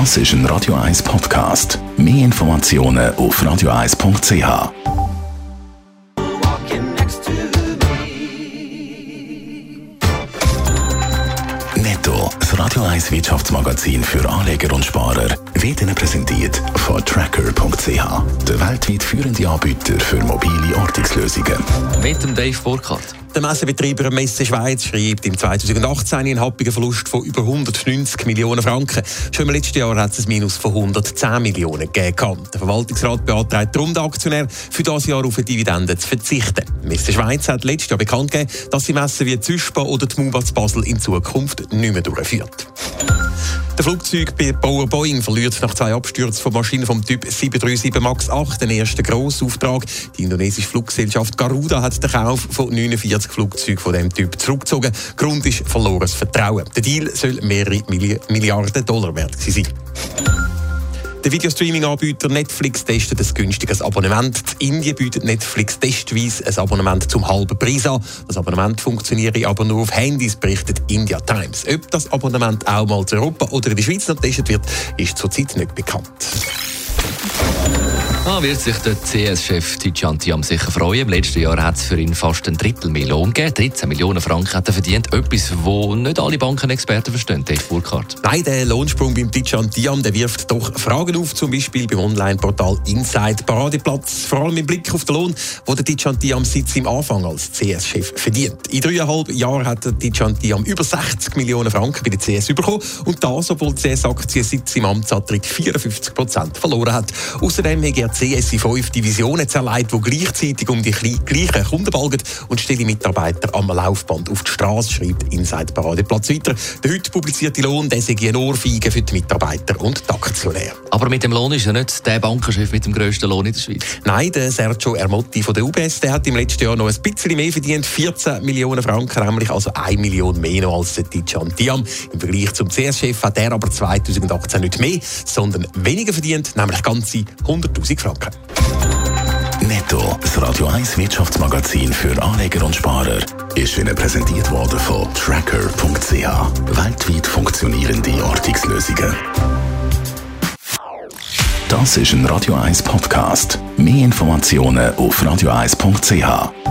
Das ist ein Radio 1 Podcast. Mehr Informationen auf radio1.ch. Netto, das Radio 1 Wirtschaftsmagazin für Anleger und Sparer, wird Ihnen präsentiert von Tracker.ch, der weltweit führende Anbieter für mobile Ortungslösungen. Mit dem Dave Burkhardt. Der Messebetreiber Messe Schweiz schreibt im 2018 einen happigen Verlust von über 190 Millionen Franken. Schon im letzten Jahr hat es ein Minus von 110 Millionen gegeben. Der Verwaltungsrat beantragt darum den Aktionär, für das Jahr auf eine Dividende zu verzichten. Messe Schweiz hat letztes Jahr bekannt gegeben, dass sie Messen wie Züspa oder die MUBA Basel in Zukunft nicht mehr durchführt. Der Flugzeugbauer Boeing verliert nach zwei Abstürzen von Maschinen vom Typ 737 MAX 8 den ersten Grossauftrag. Die indonesische Fluggesellschaft Garuda hat den Kauf von 49 Flugzeugen von diesem Typ zurückgezogen. Grund ist verlorenes Vertrauen. Der Deal soll mehrere Milliarden Dollar wert sein. Der Videostreaming-Anbieter Netflix testet ein günstiges Abonnement. In Indien bietet Netflix testweise ein Abonnement zum halben Preis an. Das Abonnement funktioniert aber nur auf Handys, berichtet India Times. Ob das Abonnement auch mal zu Europa oder in der Schweiz noch getestet wird, ist zurzeit nicht bekannt. Ah, wird sich der CS-Chef Tijan Tiam sicher freuen. Im letzten Jahr hat es für ihn fast ein Drittel Lohn gegeben. 13 Millionen Franken hat er verdient. Etwas, wo nicht alle Bankenexperten verstehen, Dave Burkhardt. Nein, der Lohnsprung beim Tijan Tiam der wirft doch Fragen auf, zum Beispiel beim Online-Portal Inside Paradeplatz. Vor allem im Blick auf den Lohn, wo der Tijan Tiam seit seinem Anfang als CS-Chef verdient. In dreieinhalb Jahren hat der Tijan Tiam über 60 Millionen Franken bei der CS bekommen. Und das, obwohl die CS-Aktie seit seinem Amtsantritt 54 Prozent verloren hat. Außerdem hat er CS 5 Divisionen zerlegt, die gleichzeitig um die gleichen Kunden balgen und stelle Mitarbeiter am Laufband auf die Straße, schreibt Inside Paradeplatz weiter. Der heute publizierte Lohn der sei eine Ohrfeige für die Mitarbeiter und die Aktionäre. Aber mit dem Lohn ist er nicht der Bankenchef mit dem grössten Lohn in der Schweiz. Nein, der Sergio Ermotti von der UBS der hat im letzten Jahr noch ein bisschen mehr verdient, 14 Millionen Franken, nämlich also 1 Million mehr noch als der Tijan Tiam. Im Vergleich zum CS-Chef hat er aber 2018 nicht mehr, sondern weniger verdient, nämlich ganze 100'000 Franken. Netto, das Radio 1 Wirtschaftsmagazin für Anleger und Sparer, ist Ihnen präsentiert worden von Tracker.ch. Weltweit funktionierende Ortungslösungen. Das ist ein Radio 1 Podcast. Mehr Informationen auf radio1.ch.